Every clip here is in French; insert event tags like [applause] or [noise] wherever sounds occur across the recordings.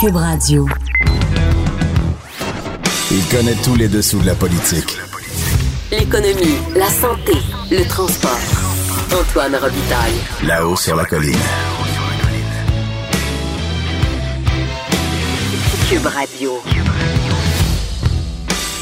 Cube Radio. Il connaît tous les dessous de la politique. L'économie, la santé, le transport. Antoine Robitaille. Là-haut sur la colline. Cube Radio.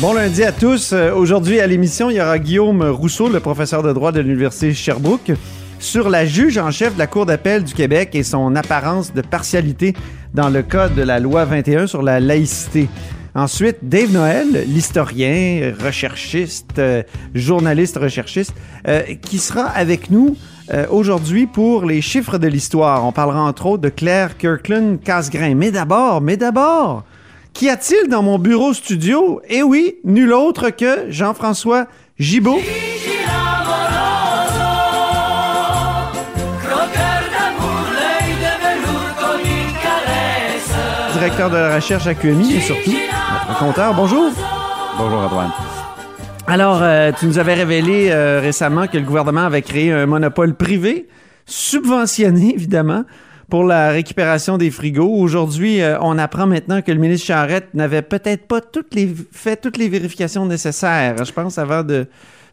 Bon lundi à tous. Euh, Aujourd'hui à l'émission, il y aura Guillaume Rousseau, le professeur de droit de l'Université Sherbrooke, sur la juge en chef de la Cour d'appel du Québec et son apparence de partialité dans le cas de la loi 21 sur la laïcité. Ensuite, Dave Noël, l'historien, recherchiste, euh, journaliste recherchiste, euh, qui sera avec nous euh, aujourd'hui pour les chiffres de l'histoire. On parlera entre autres de Claire Kirkland Casgrain. Mais d'abord, mais d'abord, qu'y a-t-il dans mon bureau studio? Eh oui, nul autre que Jean-François Gibault. Directeur de la recherche à QMI et surtout notre compteur. Bonjour. Bonjour Antoine. Alors, euh, tu nous avais révélé euh, récemment que le gouvernement avait créé un monopole privé, subventionné [laughs] évidemment, pour la récupération des frigos. Aujourd'hui, euh, on apprend maintenant que le ministre Charette n'avait peut-être pas toutes les, fait toutes les vérifications nécessaires, je pense, avant de,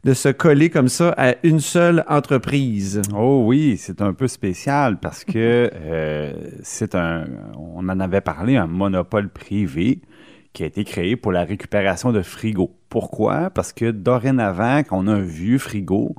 de se coller comme ça à une seule entreprise. Oh oui, c'est un peu spécial parce que [laughs] euh, c'est un, on en avait parlé, un monopole privé qui a été créé pour la récupération de frigos. Pourquoi? Parce que dorénavant, quand on a un vieux frigo,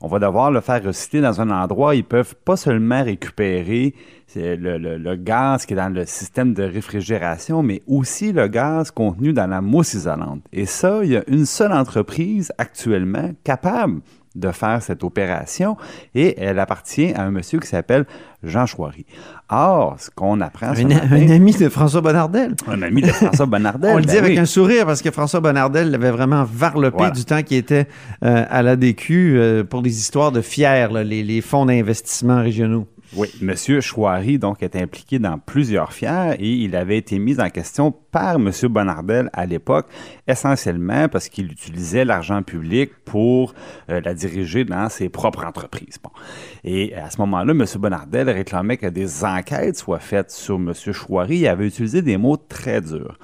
on va devoir le faire recycler dans un endroit. Ils peuvent pas seulement récupérer le gaz qui est dans le système de réfrigération, mais aussi le gaz contenu dans la mousse isolante. Et ça, il y a une seule entreprise actuellement capable de faire cette opération et elle appartient à un monsieur qui s'appelle Jean Chouary. Or, ce qu'on apprend ce Un, matin- un ami de François Bonnardel. un ami de François Bonnardel. [laughs] On le ben dit avec un sourire parce que François Bonnardel l'avait vraiment varlopé Voilà. du temps qu'il était euh, à l'ADQ euh, pour les histoires de FIER, là, les, les fonds d'investissement régionaux. Oui, Monsieur Chouary, donc, est impliqué dans plusieurs fiers et il avait été mis en question par Monsieur Bonnardel à l'époque, essentiellement parce qu'il utilisait l'argent public pour euh, la diriger dans ses propres entreprises. Bon. Et à ce moment-là, Monsieur Bonnardel réclamait que des enquêtes soient faites sur Monsieur Chouary. Il avait utilisé des mots très durs.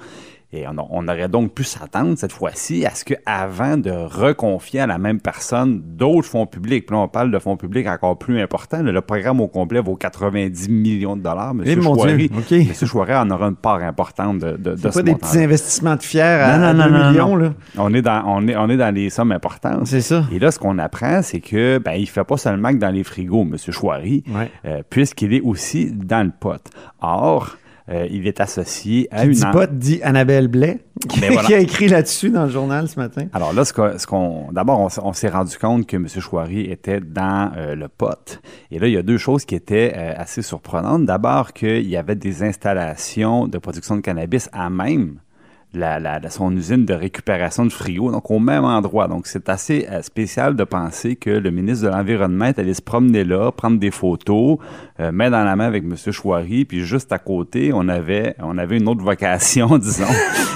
Et on, on aurait donc pu s'attendre cette fois-ci à ce qu'avant de reconfier à la même personne d'autres fonds publics, puis là on parle de fonds publics encore plus importants, le programme au complet vaut 90 millions de dollars. Eh, Monsieur mon Chouary, Dieu. Monsieur en aura une part importante de, de, de ce pas des petits investissements de FIER à, Non, à non, 2 non, non, millions. Là. On est dans, on est, on est dans les sommes importantes. C'est ça. Et là, ce qu'on apprend, c'est que ben, il fait pas seulement que dans les frigos, M. Chouary, Ouais. euh, puisqu'il est aussi dans le pot. Or, euh, il est associé à Qui une... dit pas dit Annabelle Blais, qui, Ben [laughs] voilà. qui a écrit là-dessus dans le journal ce matin. Alors là, ce qu'on, d'abord, on, on s'est rendu compte que M. Chouari était dans euh, le pot. Et là, il y a deux choses qui étaient euh, assez surprenantes. D'abord, qu'il y avait des installations de production de cannabis à même la, la- son usine de récupération de frigo, donc au même endroit. Donc, c'est assez euh, spécial de penser que le ministre de l'Environnement est allé se promener là, prendre des photos, euh, main dans la main avec M. Chouari, puis juste à côté, on avait, on avait une autre vocation, [laughs] disons,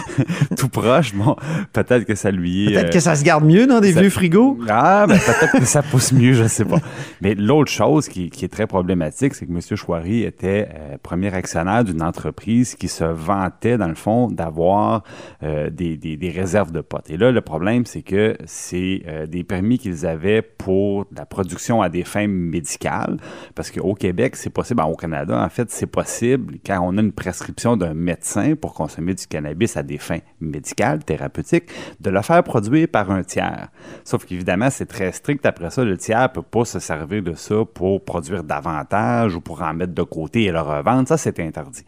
[laughs] tout proche. Bon, peut-être que ça lui est... Peut-être euh, que ça se garde mieux dans des ça- vieux frigos. ah, ben [laughs] peut-être que ça pousse mieux, je sais pas. Mais l'autre chose qui, qui est très problématique, c'est que M. Chouari était euh, premier actionnaire d'une entreprise qui se vantait, dans le fond, d'avoir euh, des, réserves de potes. Et là, le problème, c'est que c'est euh, des permis qu'ils avaient pour la production à des fins médicales. Parce qu'au Québec, c'est possible, au Canada, en fait, c'est possible quand on a une prescription d'un médecin pour consommer du cannabis à des fins médicales, thérapeutiques, de le faire produire par un tiers. Sauf qu'évidemment, c'est très strict. Après ça, le tiers ne peut pas se servir de ça pour produire davantage ou pour en mettre de côté et le revendre. Ça, c'est interdit.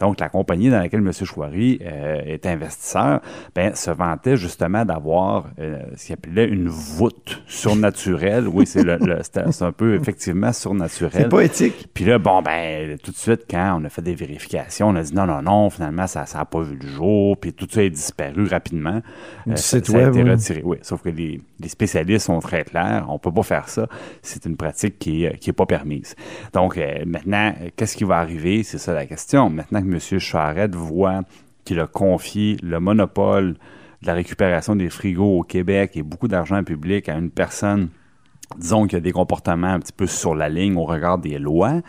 Donc, la compagnie dans laquelle M. Chouari euh, est investisseur ben, se vantait justement d'avoir euh, ce qu'il appelait une voûte surnaturelle. Oui, c'est le, [laughs] c'est un peu effectivement surnaturel. C'est pas éthique. Puis là, bon, ben, tout de suite, quand on a fait des vérifications, on a dit non, non, non, finalement, ça n'a pas vu le jour, puis tout ça est disparu rapidement. Euh, Du ça, site ça a web, été retiré. Oui, sauf que les, les spécialistes sont très clairs, on peut pas faire ça. C'est une pratique qui est, qui est pas permise. Donc, euh, maintenant, qu'est-ce qui va arriver? C'est ça la question. Maintenant M. Charette voit qu'il a confié le monopole de la récupération des frigos au Québec et beaucoup d'argent public à une personne disons qu'il y a des comportements un petit peu sur la ligne au regard des lois,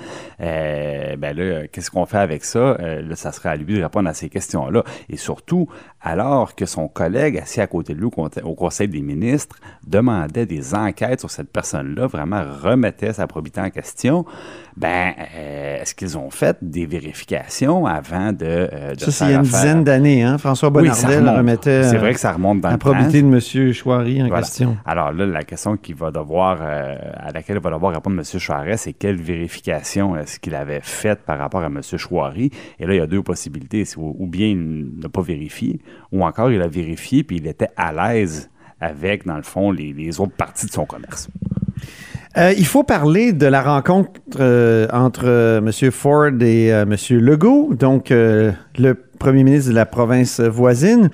euh, ben là, qu'est-ce qu'on fait avec ça? Euh, là, ça serait à lui de répondre à ces questions-là. Et surtout, alors que son collègue assis à côté de lui au Conseil des ministres demandait des enquêtes sur cette personne-là, vraiment remettait sa probité en question, ben, euh, est-ce qu'ils ont fait des vérifications avant de, de Ça, c'est il y a une dizaine d'années, hein? François Bonnardel remettait c'est vrai que ça remonte dans la probité de M. Chouari en question. Alors là, la question qu'il va devoir, euh, à laquelle va devoir répondre M. Chouaret, c'est quelle vérification est-ce qu'il avait faite par rapport à M. Chouari? Et là, il y a deux possibilités. Ou bien il n'a pas vérifié, ou encore il a vérifié puis il était à l'aise avec, dans le fond, les, les autres parties de son commerce. Euh, il faut parler de la rencontre euh, entre euh, M. Ford et M. Legault, donc le premier ministre de la province voisine.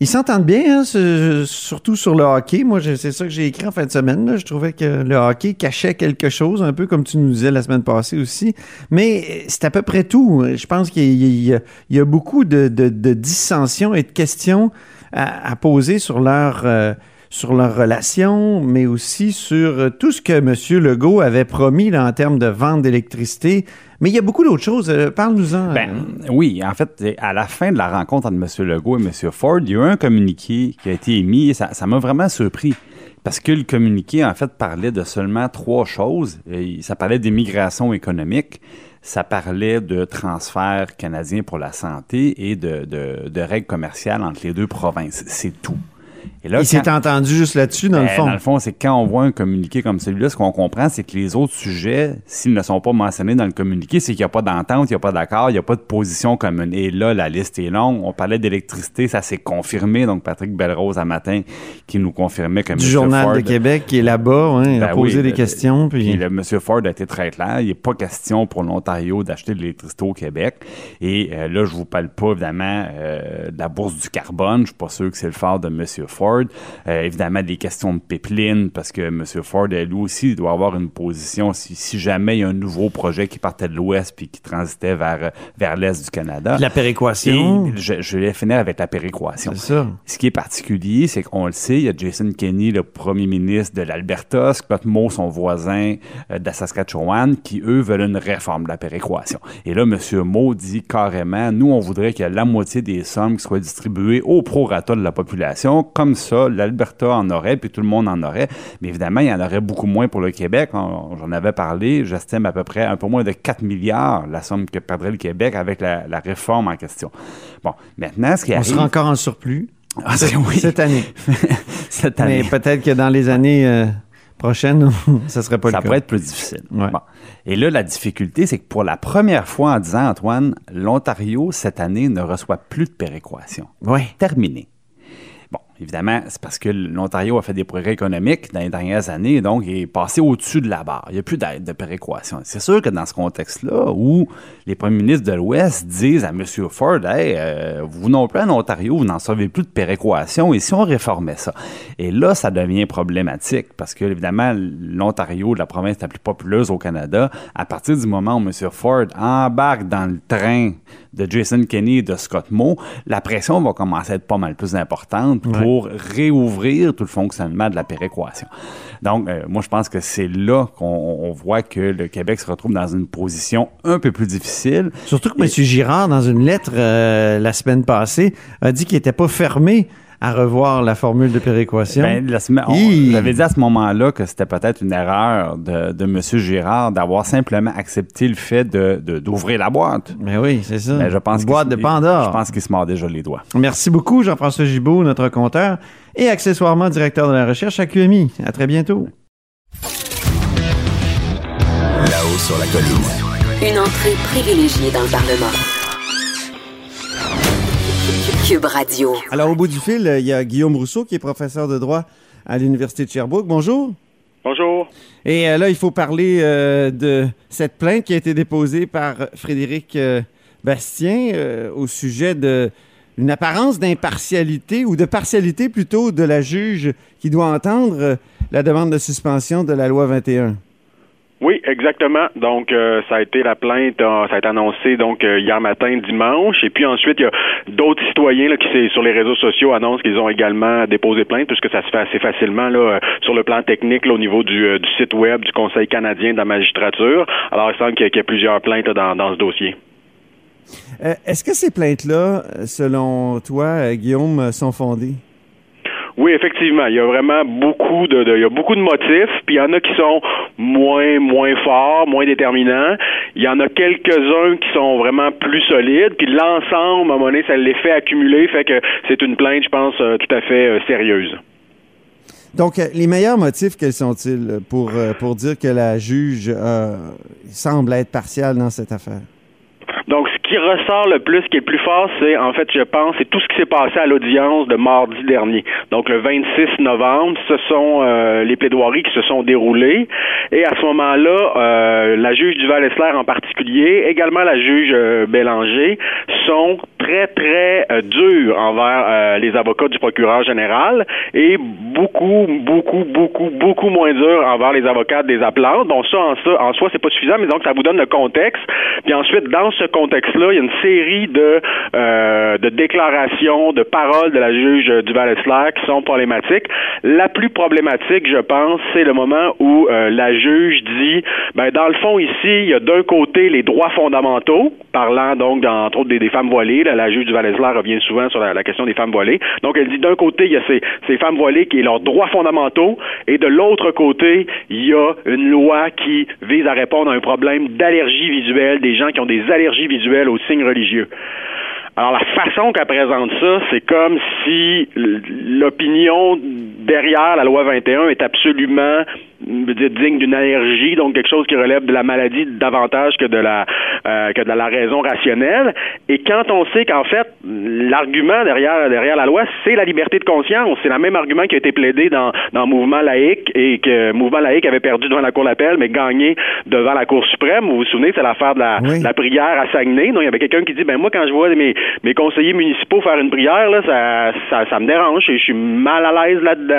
Ils s'entendent bien, hein, surtout sur le hockey. Moi, c'est ça que j'ai écrit en fin de semaine. Je trouvais que le hockey cachait quelque chose, un peu comme tu nous disais la semaine passée aussi. Mais c'est à peu près tout. Je pense qu'il y, a beaucoup de, dissensions et de questions à, poser sur leur sur leur relation, mais aussi sur euh, tout ce que M. Legault avait promis en termes de vente d'électricité. Mais il y a beaucoup d'autres choses. Euh, parle-nous-en. Ben, oui, en fait, à la fin de la rencontre entre M. Legault et M. Ford, il y a eu un communiqué qui a été émis et ça m'a vraiment surpris. Parce que le communiqué, en fait, parlait de seulement trois choses. Ça parlait d'immigration économique, ça parlait de transferts canadiens pour la santé et de règles commerciales entre les deux provinces. C'est tout. Il s'est entendu juste là-dessus, dans le ben, fond. Dans le fond, c'est quand on voit un communiqué comme celui-là, ce qu'on comprend, c'est que les autres sujets, s'ils ne sont pas mentionnés dans le communiqué, c'est qu'il n'y a pas d'entente, il n'y a pas d'accord, il n'y a pas de position commune. Et là, la liste est longue. On parlait d'électricité, ça s'est confirmé. Donc, Patrick Belrose, à matin, qui nous confirmait que Du Journal de Québec, qui est là-bas, il a ben posé des questions. Puis... le M. Ford a été très clair. Il n'est pas question pour l'Ontario d'acheter de l'électricité au Québec. Et euh, là, je vous parle pas, évidemment, euh, de la bourse du carbone. Je suis pas sûr que c'est le phare de M. Ford. Euh, évidemment, des questions de pipeline, parce que M. Ford, lui aussi, doit avoir une position si, jamais il y a un nouveau projet qui partait de l'ouest puis qui transitait vers, vers l'est du Canada. La péréquation. je, vais finir avec la péréquation. C'est ça. Ce qui est particulier, c'est qu'on le sait, il y a Jason Kenney, le premier ministre de l'Alberta, Scott Moe, son voisin euh, de la Saskatchewan, qui, eux, veulent une réforme de la péréquation. Et là, M. Moe dit carrément, nous, on voudrait que la moitié des sommes soient distribuées au prorata de la population. Comme ça, l'Alberta en aurait, puis tout le monde en aurait. Mais évidemment, il y en aurait beaucoup moins pour le Québec. J'en avais parlé. J'estime à peu près un peu moins de 4 milliards la somme que perdrait le Québec avec la, réforme en question. Bon, maintenant, ce qui On arrive... sera encore en surplus. Ah, oui. Cette année. [laughs] Cette année. Mais peut-être que dans les années... Euh, prochaines, [laughs] ça serait pas ça le pourrait être plus difficile. Et là, la difficulté, c'est que pour la première fois en disant, Antoine, l'Ontario, cette année, ne reçoit plus de péréquation. Oui. Terminé. Évidemment, c'est parce que l'Ontario a fait des progrès économiques dans les dernières années, donc il est passé au-dessus de la barre. Il n'y a plus d'aide de péréquation. C'est sûr que dans ce contexte-là, où les premiers ministres de l'Ouest disent à M. Ford, hey, euh, vous non plus en Ontario, vous n'en savez plus de péréquation, et si on réformait ça? Et là, ça devient problématique, parce que, évidemment, l'Ontario, la province la plus populeuse au Canada, à partir du moment où M. Ford embarque dans le train de Jason Kenney et de Scott Moe, la pression va commencer à être pas mal plus importante pour réouvrir tout le fonctionnement de la péréquation. Donc, euh, moi, je pense que c'est là qu'on voit que le Québec se retrouve dans une position un peu plus difficile. Surtout que M. Girard, dans une lettre euh, la semaine passée, a dit qu'il n'était pas fermé à revoir la formule de péréquation? Ben, J'avais dit à ce moment-là que c'était peut-être une erreur de, de M. Girard d'avoir simplement accepté le fait d'ouvrir de, d'ouvrir la boîte. Mais ben oui, c'est ça. Ben, je pense boîte de Pandore. Je pense qu'il se mord déjà les doigts. Merci beaucoup, Jean-François Gibault, notre compteur et accessoirement directeur de la recherche à QMI. À très bientôt. Là-haut sur la colline. Une entrée privilégiée dans le Parlement. Cube Radio. Alors, au bout du fil, il y a Guillaume Rousseau, qui est professeur de droit à l'Université de Sherbrooke. Bonjour. Bonjour. Et euh, là, il faut parler euh, de cette plainte qui a été déposée par Frédéric euh, Bastien au sujet de une apparence d'impartialité ou de partialité plutôt de la juge qui doit entendre la demande de suspension de la loi 21. Oui, exactement. Donc, euh, ça a été la plainte, euh, ça a été annoncé donc euh, hier matin, dimanche, et puis ensuite il y a d'autres citoyens qui sur les réseaux sociaux annoncent qu'ils ont également déposé plainte, puisque ça se fait assez facilement là sur le plan technique au niveau du, site web du Conseil canadien de la magistrature. Alors, il semble qu'il y, a plusieurs plaintes dans ce dossier. Est-ce que ces plaintes-là, selon toi, Guillaume, sont fondées? Oui, effectivement, il y a vraiment beaucoup de, il y a beaucoup de motifs, puis il y en a qui sont moins moins forts, moins déterminants. Il y en a quelques-uns qui sont vraiment plus solides, puis l'ensemble, à un moment donné, ça l'effet accumulé fait que c'est une plainte, je pense, euh, tout à fait euh, sérieuse. Donc, euh, les meilleurs motifs, quels sont-ils pour, pour dire que la juge semble être partiale dans cette affaire? Qui ressort le plus, qui est le plus fort, c'est, en fait, je pense, c'est tout ce qui s'est passé à l'audience de mardi dernier. Donc, le 26 novembre, ce sont euh, les plaidoiries qui se sont déroulées. Et à ce moment-là, euh, la juge du val en particulier, également la juge euh, Bélanger, sont très, très durs envers les avocats du procureur général et beaucoup, beaucoup, beaucoup, beaucoup moins durs envers les avocats des appelants. Donc, ça, en, ça, en soi, c'est pas suffisant, mais donc, ça vous donne le contexte. Puis ensuite, dans ce contexte-là, il y a une série de, euh, de déclarations, de paroles de la juge duval qui sont problématiques. La plus problématique, je pense, c'est le moment où euh, la juge dit, ben dans le fond ici, il y a d'un côté les droits fondamentaux, parlant donc entre autres des, femmes voilées. La juge duval revient souvent sur la, question des femmes voilées. Donc elle dit d'un côté il y a ces, femmes voilées qui ont leurs droits fondamentaux, et de l'autre côté il y a une loi qui vise à répondre à un problème d'allergie visuelle des gens qui ont des allergies visuelle aux signes religieux. Alors la façon qu'elle présente ça, c'est comme si l'opinion derrière la loi 21 est absolument digne d'une allergie, donc quelque chose qui relève de la maladie davantage que de la euh, que de la raison rationnelle. Et quand on sait qu'en fait l'argument derrière derrière la loi, c'est la liberté de conscience, c'est le même argument qui a été plaidé dans dans Mouvement laïque et que Mouvement laïque avait perdu devant la Cour d'appel, mais gagné devant la Cour suprême. Vous vous souvenez, c'est l'affaire de la, la, prière à Saguenay. Donc il y avait quelqu'un qui dit ben moi quand je vois mes mes conseillers municipaux faire une prière là, ça ça, ça me dérange et je suis mal à l'aise là-dedans.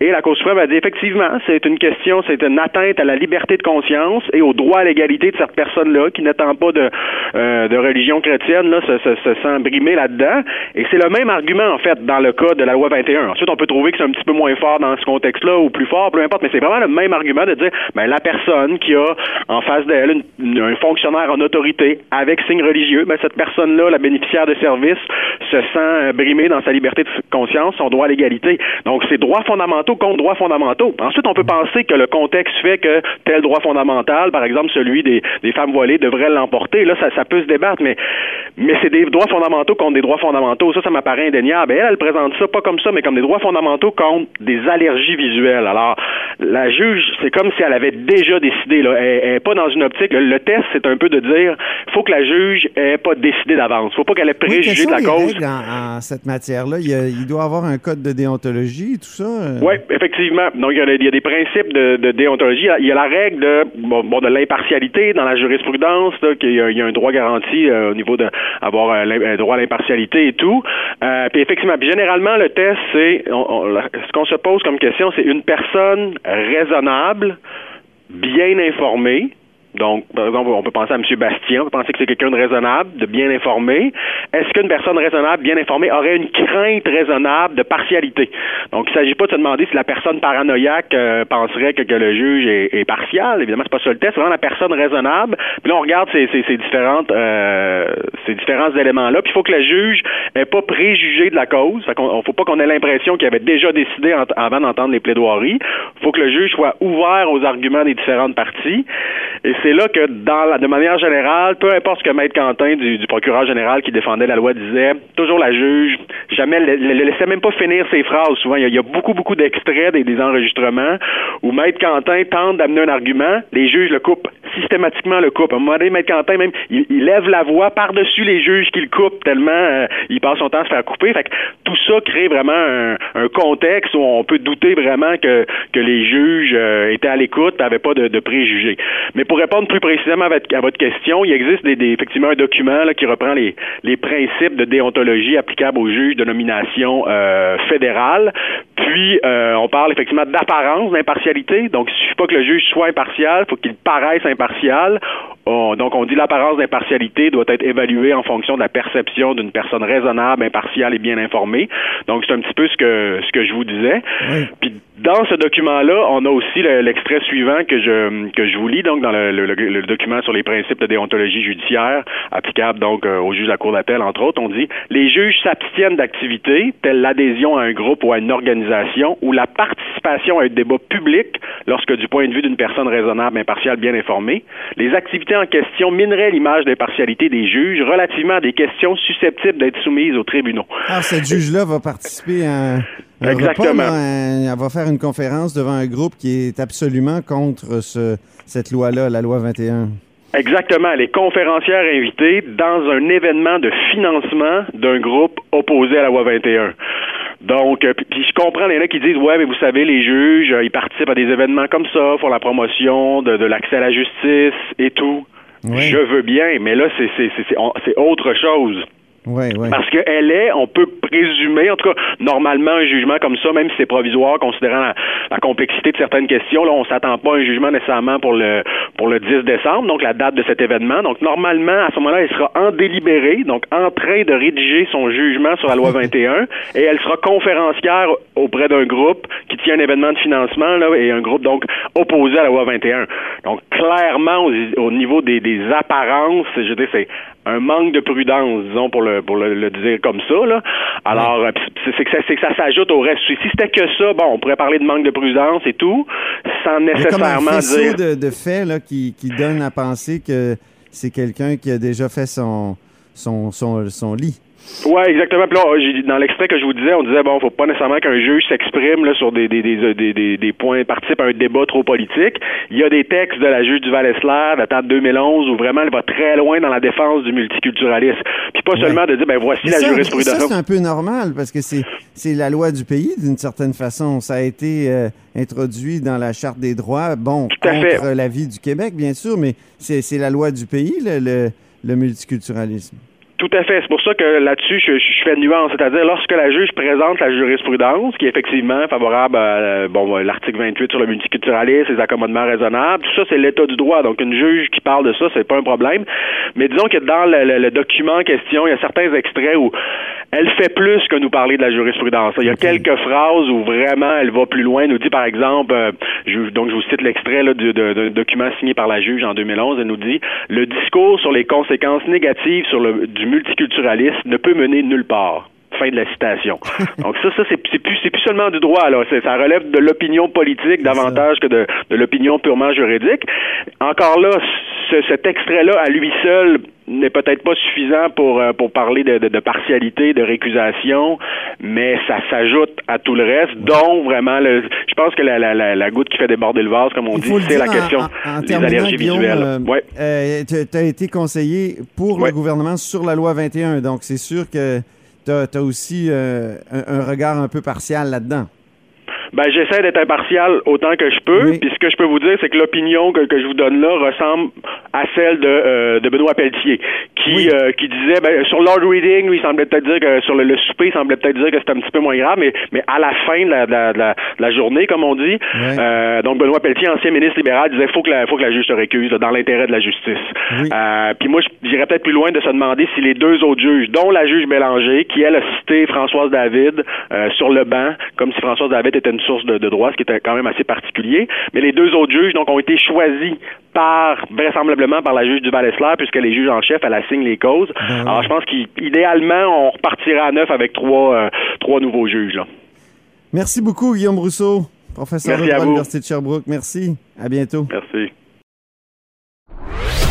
Et la Cour suprême a dit effectivement, c'est une question c'est une atteinte à la liberté de conscience et au droit à l'égalité de cette personne-là qui n'étant pas de, euh, de religion chrétienne là, se, se, se sent brimé là-dedans. Et c'est le même argument, en fait, dans le cas de la loi 21. Ensuite, on peut trouver que c'est un petit peu moins fort dans ce contexte-là ou plus fort, peu importe, mais c'est vraiment le même argument de dire, ben, la personne qui a en face d'elle un fonctionnaire en autorité avec signe religieux, ben, cette personne-là, la bénéficiaire de services, se sent euh, brimée dans sa liberté de conscience, son droit à l'égalité. Donc, c'est droits fondamentaux contre droits fondamentaux. Ensuite, on peut penser que le contexte fait que tel droit fondamental, par exemple celui des, femmes voilées, devrait l'emporter. Là, ça, ça peut se débattre, mais, mais c'est des droits fondamentaux contre des droits fondamentaux. Ça, ça m'apparaît indéniable. Et elle, elle présente ça pas comme ça, mais comme des droits fondamentaux contre des allergies visuelles. Alors, la juge, c'est comme si elle avait déjà décidé. Là. Elle n'est pas dans une optique. Le, test, c'est un peu de dire faut que la juge ait pas décidé d'avance. faut pas qu'elle ait préjugé de la cause. En, cette matière-là, il, il, doit avoir un code de déontologie, tout ça. Euh? Oui, effectivement. Donc, il y, a, il y a des principes de de, déontologie, il y a la règle de, bon, de l'impartialité dans la jurisprudence, qu'il y, a un droit garanti euh, au niveau d'avoir un, droit à l'impartialité et tout. Euh, puis effectivement, généralement, le test, c'est ce qu'on se pose comme question, c'est une personne raisonnable, bien informée, donc, par exemple, on peut penser à M. Bastien, on peut penser que c'est quelqu'un de raisonnable, de bien informé. Est-ce qu'une personne raisonnable, bien informée, aurait une crainte raisonnable de partialité? Donc, il ne s'agit pas de se demander si la personne paranoïaque euh, penserait que, le juge est, partial. Évidemment, c'est pas ça le test, c'est vraiment la personne raisonnable. Puis là, on regarde ces, ces, différentes, euh, ces différents éléments-là. Puis il faut que le juge n'ait pas préjugé de la cause. Fait qu'on, faut pas qu'on ait l'impression qu'il avait déjà décidé avant d'entendre les plaidoiries. Il faut que le juge soit ouvert aux arguments des différentes parties. Et c'est là que, dans la, de manière générale, peu importe ce que Maître Quentin, du, procureur général qui défendait la loi, disait, toujours la juge, jamais le, laissait même pas finir ses phrases. Souvent, il y a, beaucoup, beaucoup d'extraits des, des, enregistrements où Maître Quentin tente d'amener un argument, les juges le coupent systématiquement le coupe. À un moment donné, Maître Quentin, même, il, lève la voix par-dessus les juges qu'il coupe tellement euh, il passe son temps à se faire couper. Fait que tout ça crée vraiment un, contexte où on peut douter vraiment que, que les juges euh, étaient à l'écoute, n'avaient pas de, préjugés. Mais pour répondre plus précisément à votre, question, il existe effectivement un document qui reprend les, les principes de déontologie applicables aux juges de nomination euh, fédérale. Puis, euh, on parle effectivement d'apparence d'impartialité. Donc, il suffit pas que le juge soit impartial, il faut qu'il paraisse impartial. donc, on dit l'apparence d'impartialité doit être évaluée en fonction de la perception d'une personne raisonnable, impartiale et bien informée. Donc, c'est un petit peu ce que ce que je vous disais. Puis, dans ce document-là, on a aussi l'extrait suivant que je que je vous lis, donc dans le, document sur les principes de déontologie judiciaire applicables donc euh, aux juges de la Cour d'appel, entre autres, on dit les juges s'abstiennent d'activités telles l'adhésion à un groupe ou à une organisation ou la participation à un débat public lorsque, du point de vue d'une personne raisonnable, impartiale, bien informée, les activités en question mineraient l'image d'impartialité des juges relativement à des questions susceptibles d'être soumises aux tribunaux. Ah, cette juge-là va participer à Exactement. elle va faire une conférence devant un groupe qui est absolument contre ce, cette loi-là, la loi 21. Exactement. Elle est conférencière invitée dans un événement de financement d'un groupe opposé à la loi 21. Donc, euh, puis je comprends les gens qui disent ouais, mais vous savez, les juges, euh, ils participent à des événements comme ça, font la promotion de, de l'accès à la justice et tout. Je veux bien, mais là, c'est c'est autre chose. Ouais, ouais. Parce qu'elle est, on peut présumer, en tout cas, normalement, un jugement comme ça, même si c'est provisoire, considérant la, complexité de certaines questions, là, on s'attend pas à un jugement nécessairement pour le pour le 10 décembre, donc la date de cet événement. Donc, normalement, à ce moment-là, elle sera en délibéré, donc en train de rédiger son jugement sur la loi 21, [laughs] et elle sera conférencière auprès d'un groupe qui tient un événement de financement, là, et un groupe, donc, opposé à la loi 21. Donc, clairement, au, niveau des, des apparences, je dis, c'est un manque de prudence, disons, pour le pour le, dire comme ça. Là. Alors, euh, c'est que ça, que ça s'ajoute au reste. Si c'était que ça, bon, on pourrait parler de manque de prudence et tout, sans nécessairement comme un dire. de, de faits là, qui, qui donne à penser que c'est quelqu'un qui a déjà fait son, son, son, son lit. Oui, exactement. Puis là, dans l'extrait que je vous disais, on disait bon, faut pas nécessairement qu'un juge s'exprime là, sur des, des, des, des, des, points, participe à un débat trop politique. Il y a des textes de la juge du Val-Eslav, datant de 2011, où vraiment elle va très loin dans la défense du multiculturalisme. Puis pas seulement de dire ben voici la jurisprudence. Ça c'est un peu normal parce que c'est c'est la loi du pays d'une certaine façon. Ça a été euh, introduit dans la charte des droits, bon contre la vie du Québec bien sûr, mais c'est la loi du pays le, le multiculturalisme. Tout à fait. C'est pour ça que là-dessus, je, je, fais nuance. C'est-à-dire, lorsque la juge présente la jurisprudence, qui est effectivement favorable à euh, bon, l'article 28 sur le multiculturalisme, les accommodements raisonnables, tout ça, c'est l'état du droit. Donc, une juge qui parle de ça, c'est pas un problème. Mais disons que dans le, document en question, il y a certains extraits où elle fait plus que nous parler de la jurisprudence. Il y a quelques phrases où vraiment elle va plus loin. Elle nous dit, par exemple, euh, je, donc je vous cite l'extrait d'un document signé par la juge en 2011. Elle nous dit, le discours sur les conséquences négatives sur le, du multiculturalisme ne peut mener nulle part. Fin de la citation. [laughs] Donc ça, ça c'est plus seulement du droit là. Ça relève de l'opinion politique davantage que de, de l'opinion purement juridique. Encore là, cet extrait-là à lui seul n'est peut-être pas suffisant pour euh, pour parler de, de, partialité, de récusation, mais ça s'ajoute à tout le reste, dont vraiment le. Je pense que la, la, la, goutte qui fait déborder le vase, comme on dit, c'est la question des allergies visuelles. Euh, ouais. Euh, tu as été conseiller pour le gouvernement sur la loi 21, donc c'est sûr que tu as, aussi un, un regard un peu partial là-dedans. Ben, j'essaie d'être impartial autant que je peux. Puis ce que je peux vous dire, c'est que l'opinion que, que, je vous donne là ressemble à celle de, euh, de Benoît Pelletier, qui, euh, qui disait, ben, sur Lord Reading, lui, il semblait peut-être dire que sur le, le, souper, il semblait peut-être dire que c'était un petit peu moins grave, mais, mais à la fin de la, de la, la, journée, comme on dit, euh, donc Benoît Pelletier, ancien ministre libéral, disait, faut que la, faut que la juge se récuse dans l'intérêt de la justice. Euh, puis moi, j'irais peut-être plus loin de se demander si les deux autres juges, dont la juge Bélanger, qui elle a cité Françoise David euh, sur le banc, comme si Françoise David était une source de, droit, ce qui était quand même assez particulier. Mais les deux autres juges donc ont été choisis par vraisemblablement par la juge du val puisque les juges en chef elle assigne les causes. Ben Alors je pense qu'idéalement on repartira à neuf avec trois euh, trois nouveaux juges. Merci beaucoup Guillaume Rousseau, professeur de droit à l'université de Sherbrooke. Merci. À bientôt. Merci.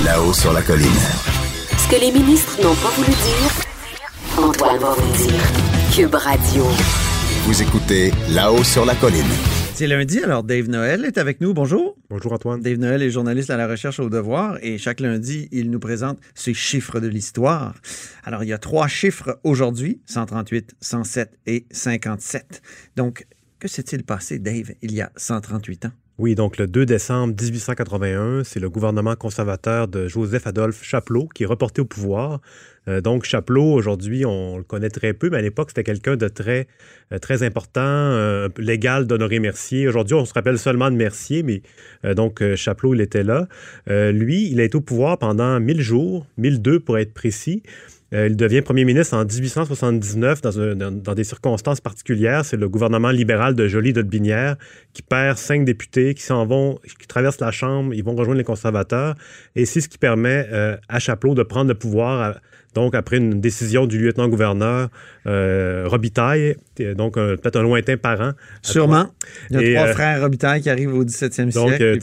Là-haut sur la colline. Ce que les ministres n'ont pas voulu dire, Antoine va vous dire. Cube Radio. Vous écoutez Là-haut sur la colline. C'est lundi, alors Dave Noël est avec nous. Bonjour. Bonjour Antoine. Dave Noël est journaliste à la recherche au devoir et chaque lundi, il nous présente ses chiffres de l'histoire. Alors, il y a trois chiffres aujourd'hui, 138, 107 et 57. Donc, que s'est-il passé, Dave, il y a 138 ans? Oui, donc le 2 décembre 1881, c'est le gouvernement conservateur de Joseph-Adolphe Chapelot qui est reporté au pouvoir. Euh, donc Chapelot, aujourd'hui, on le connaît très peu, mais à l'époque, c'était quelqu'un de très, euh, très important, euh, légal d'Honoré Mercier. Aujourd'hui, on se rappelle seulement de Mercier, mais donc Chapelot, il était là. lui, il a été au pouvoir pendant 1000 jours, 1002 pour être précis. Euh, il devient premier ministre en 1879 dans, des circonstances particulières. C'est le gouvernement libéral de Joly de Binière qui perd cinq députés qui s'en vont, qui traversent la Chambre, ils vont rejoindre les conservateurs. Et c'est ce qui permet euh, à Chapelot de prendre le pouvoir donc, après une décision du lieutenant-gouverneur euh, Robitaille, donc peut-être un lointain parent. Sûrement. Il y a trois euh, frères Robitaille qui arrivent au 17e siècle.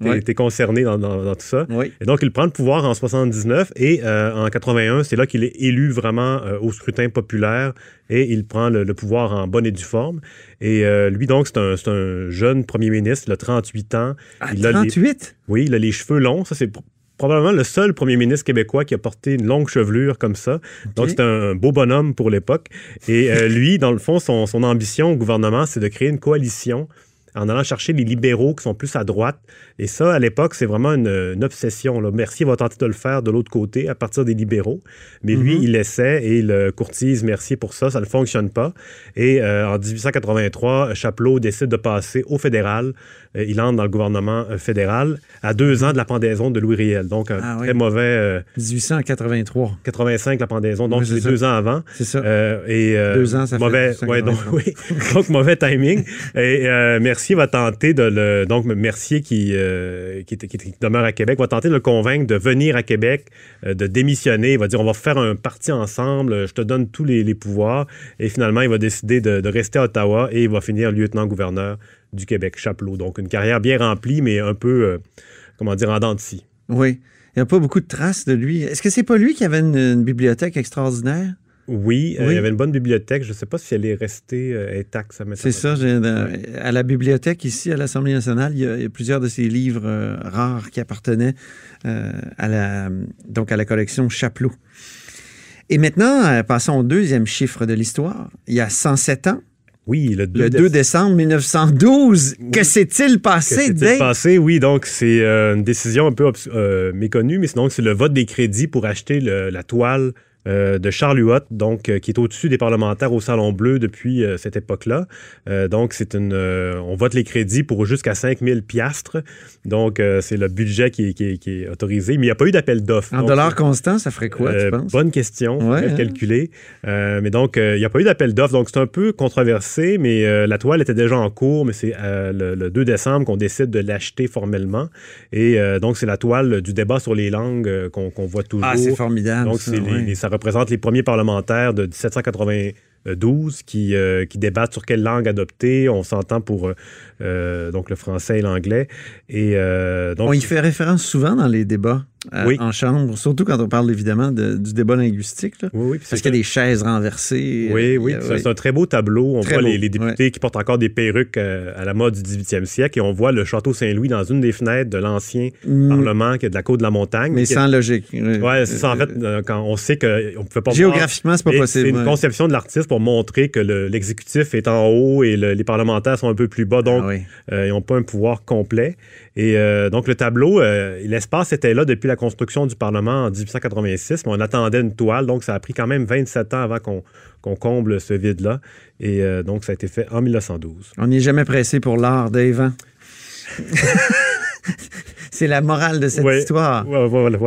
Donc, tu es, concerné dans, tout ça. Et donc, il prend le pouvoir en 79 et euh, en 81, c'est là qu'il est élu vraiment au scrutin populaire et il prend le, pouvoir en bonne et due forme. Et lui, donc, c'est un, jeune premier ministre, il a 38 ans. Ah, il 38? oui, il a les cheveux longs. Ça, c'est probablement le seul premier ministre québécois qui a porté une longue chevelure comme ça. Donc, c'est un beau bonhomme pour l'époque. Et euh, [laughs] lui, dans le fond, son, son ambition au gouvernement, c'est de créer une coalition en allant chercher les libéraux qui sont plus à droite. Et ça, à l'époque, c'est vraiment une, obsession. Là. Mercier va tenter de le faire de l'autre côté, à partir des libéraux. Mais lui, mhm. il essaie et il courtise Mercier pour ça. Ça ne fonctionne pas. Et euh, en 1883, Chapelot décide de passer au fédéral. Euh, il entre dans le gouvernement euh, fédéral à deux ans de la pendaison de Louis Riel. Donc, un ah très mauvais... 1883. 85, la pendaison. Donc, c'est deux ans avant. C'est ça. et, deux ans, ça mauvais, fait... Ouais, donc, [laughs] oui. donc, mauvais timing. Et Mercier va tenter de le. Donc, Mercier, qui, euh, qui, demeure à Québec, va tenter de le convaincre de venir à Québec, euh, de démissionner. Il va dire on va faire un parti ensemble, je te donne tous les, pouvoirs. Et finalement, il va décider de, rester à Ottawa et il va finir lieutenant-gouverneur du Québec, Chapelot. Donc, une carrière bien remplie, mais un peu, euh, comment dire, en dents de scie. Oui. Il n'y a pas beaucoup de traces de lui. Est-ce que c'est pas lui qui avait une bibliothèque extraordinaire? Oui, euh, il y avait une bonne bibliothèque. Je ne sais pas si elle est restée euh, intacte. C'est ça. à la bibliothèque ici, à l'Assemblée nationale, il y, a, plusieurs de ces livres euh, rares qui appartenaient à, la, donc à la collection Chapelot. Et maintenant, passons au deuxième chiffre de l'histoire. Il y a 107 ans. Oui, le 2, décembre 1912. Que s'est-il passé, Que s'est-il passé? Oui, donc c'est une décision un peu méconnue, mais sinon c'est le vote des crédits pour acheter la toile euh, de Charles Huot, donc euh, qui est au-dessus des parlementaires au Salon Bleu depuis euh, cette époque-là. donc c'est une, on vote les crédits pour jusqu'à 5000 piastres. Donc c'est le budget qui est, autorisé, mais il n'y a pas eu d'appel d'offres. En dollars constants, ça ferait quoi, tu penses? Bonne question, ouais, hein? calculer. mais donc il n'y a pas eu d'appel d'offres, donc c'est un peu controversé, mais la toile était déjà en cours, mais c'est le, 2 décembre qu'on décide de l'acheter formellement. Et donc c'est la toile du débat sur les langues qu'on voit toujours. Ah, c'est formidable. Donc c'est les, représente les premiers parlementaires de 1792 qui, euh, qui débattent sur quelle langue adopter. On s'entend pour euh, donc le français et l'anglais. Et euh, donc, on y fait référence souvent dans les débats. Euh, en chambre, surtout quand on parle évidemment du débat linguistique. Oui, oui, parce qu'il y a des chaises renversées. Oui, oui, c'est un très beau tableau. On voit les, députés qui portent encore des perruques à la mode du 18e siècle et on voit le château Saint-Louis dans une des fenêtres de l'ancien mm. Parlement qui est de la côte de la montagne. Mais sans logique. Oui, c'est ça. En fait, quand on sait qu'on ne peut pas. Géographiquement, c'est pas possible. C'est une conception de l'artiste pour montrer que l'exécutif est en haut et les parlementaires sont un peu plus bas. Donc, ah euh, ils n'ont pas un pouvoir complet. Et euh, donc, le tableau, euh, l'espace était là depuis la construction du Parlement en 1886, mais on attendait une toile. Donc, ça a pris quand même 27 ans avant qu'on comble ce vide-là. Et donc, ça a été fait en 1912. On n'est jamais pressé pour l'art, Dave. [laughs] [laughs] C'est la morale de cette histoire.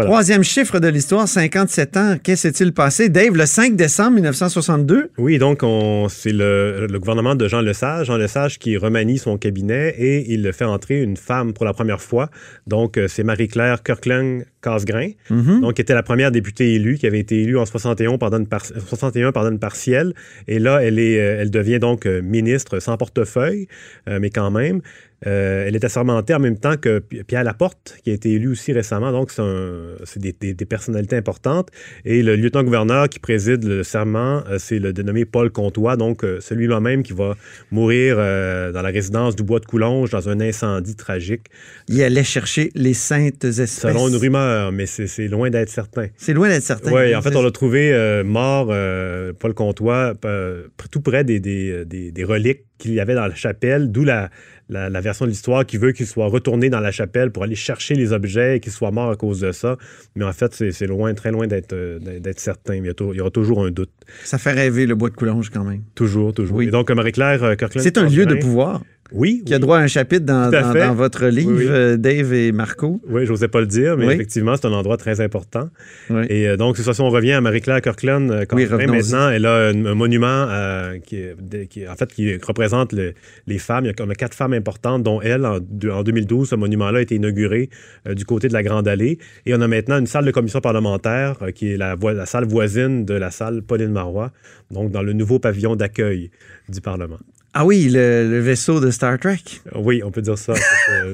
Troisième chiffre de l'histoire, 57 ans. Qu'est-ce s'est-il passé? Dave, le 5 décembre 1962? Oui, donc c'est le, gouvernement de Jean Lesage. Jean Lesage qui remanie son cabinet et il fait entrer une femme pour la première fois. Donc, euh, c'est Marie-Claire Kirkland Casgrain, mm-hmm. donc qui était la première députée élue, qui avait été élue en 61 pendant une, 61 pendant une partielle. Et là, elle, est, euh, elle devient donc euh, ministre sans portefeuille, mais quand même. Euh, elle est assermentée en même temps que Pierre Laporte, qui a été élu aussi récemment. Donc, c'est des, des, personnalités importantes. Et le lieutenant-gouverneur qui préside le serment, euh, c'est le dénommé Paul Comtois, donc euh, celui-là même qui va mourir dans la résidence du Bois de Coulonge dans un incendie tragique. Il allait chercher les saintes espèces. Selon une rumeur, mais c'est loin d'être certain. C'est loin d'être certain. Oui, en fait, on l'a trouvé mort, Paul Comtois, tout près des, reliques qu'il y avait dans la chapelle, d'où la, la, version de l'histoire qui veut qu'il soit retourné dans la chapelle pour aller chercher les objets et qu'il soit mort à cause de ça. Mais en fait, c'est loin, très loin d'être euh, certain. Il y, aura toujours un doute. Ça fait rêver le bois de Coulonge quand même. Toujours, toujours. Et donc, Marie-Claire euh, Kirkland. C'est un lieu de pouvoir. Oui. Qui a droit à un chapitre dans, dans, votre livre, euh, Dave et Marco. Oui, je n'osais pas le dire, mais effectivement, c'est un endroit très important. Et euh, donc, de toute façon, on revient à Marie-Claire Kirkland. Euh, quand maintenant, elle a un, monument qui, qui, en fait, qui représente les femmes. Il y a, quatre femmes importantes, dont elle, en, 2012. Ce monument-là a été inauguré du côté de la Grande Allée. Et on a maintenant une salle de commission parlementaire qui est la, la salle voisine de la salle Pauline Marois, donc dans le nouveau pavillon d'accueil du Parlement. Ah oui, le, vaisseau de Star Trek. Oui, on peut dire ça. [laughs]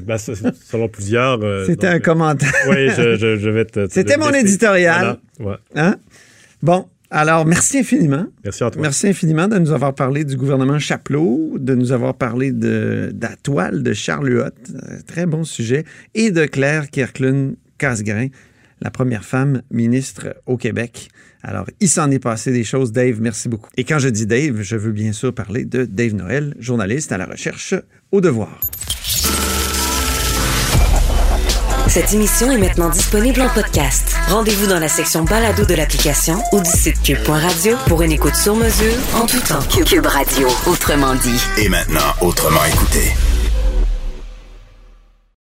Ben, selon plusieurs. Euh, C'était un commentaire. oui, je, vais te. C'était mon éditorial. Hein? Bon. Alors, merci infiniment. Merci à toi. Merci infiniment de nous avoir parlé du gouvernement Chapelot, de nous avoir parlé de, de la toile de Charles Huot, euh, très bon sujet, et de Claire Kirkland Casgrain, la première femme ministre au Québec. Alors, il s'en est passé des choses. Dave, merci beaucoup. Et quand je dis Dave, je veux bien sûr parler de Dave Noël, journaliste à la recherche au devoir. Cette émission est maintenant disponible en podcast. Rendez-vous dans la section balado de l'application ou du site cube.radio pour une écoute sur mesure en tout temps. Cube Radio, autrement dit. Et maintenant, autrement écouté.